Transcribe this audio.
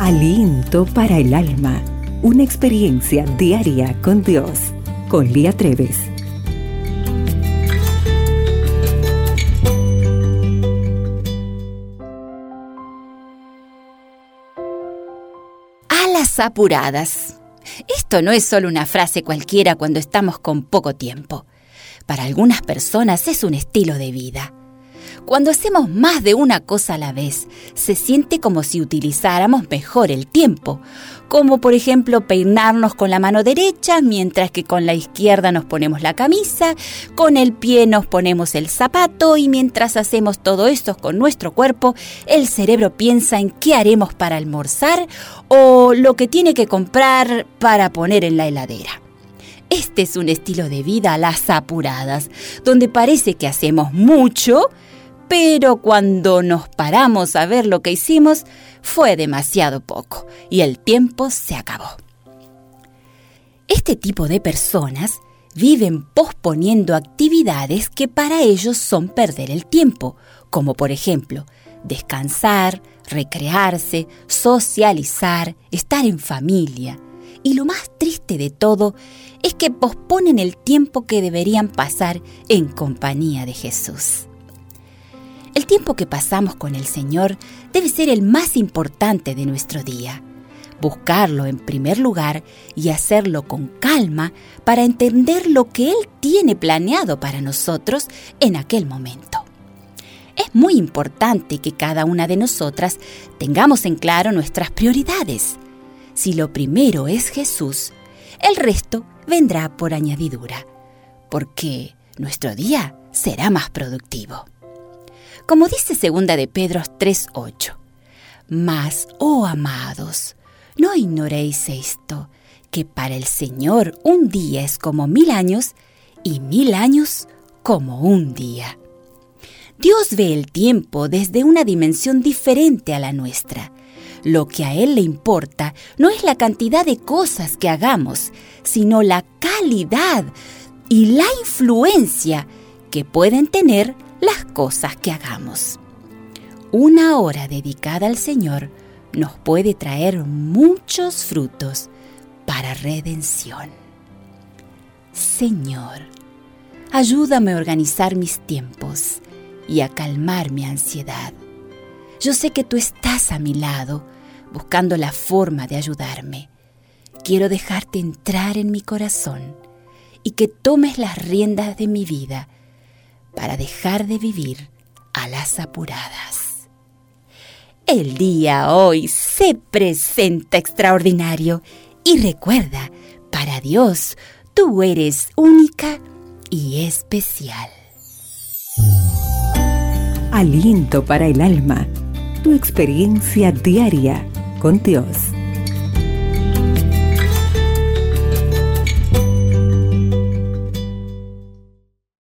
Aliento para el alma. Una experiencia diaria con Dios. Con Lía Treves. A las apuradas. Esto no es solo una frase cualquiera cuando estamos con poco tiempo. Para algunas personas es un estilo de vida. Cuando hacemos más de una cosa a la vez, se siente como si utilizáramos mejor el tiempo, como por ejemplo peinarnos con la mano derecha mientras que con la izquierda nos ponemos la camisa, con el pie nos ponemos el zapato y mientras hacemos todo esto con nuestro cuerpo, el cerebro piensa en qué haremos para almorzar o lo que tiene que comprar para poner en la heladera. Este es un estilo de vida a las apuradas, donde parece que hacemos mucho, pero cuando nos paramos a ver lo que hicimos, fue demasiado poco y el tiempo se acabó. Este tipo de personas viven posponiendo actividades que para ellos son perder el tiempo, como por ejemplo descansar, recrearse, socializar, estar en familia. Y lo más triste de todo es que posponen el tiempo que deberían pasar en compañía de Jesús. El tiempo que pasamos con el Señor debe ser el más importante de nuestro día. Buscarlo en primer lugar y hacerlo con calma para entender lo que Él tiene planeado para nosotros en aquel momento. Es muy importante que cada una de nosotras tengamos en claro nuestras prioridades. Si lo primero es Jesús, el resto vendrá por añadidura, porque nuestro día será más productivo como dice segunda de Pedro 3:8. Mas, oh amados, no ignoréis esto, que para el Señor un día es como mil años y mil años como un día. Dios ve el tiempo desde una dimensión diferente a la nuestra. Lo que a Él le importa no es la cantidad de cosas que hagamos, sino la calidad y la influencia que pueden tener las cosas que hagamos. Una hora dedicada al Señor nos puede traer muchos frutos para redención. Señor, ayúdame a organizar mis tiempos y a calmar mi ansiedad. Yo sé que tú estás a mi lado, buscando la forma de ayudarme. Quiero dejarte entrar en mi corazón y que tomes las riendas de mi vida para dejar de vivir a las apuradas. El día hoy se presenta extraordinario y recuerda, para Dios tú eres única y especial. Aliento para el alma, tu experiencia diaria con Dios.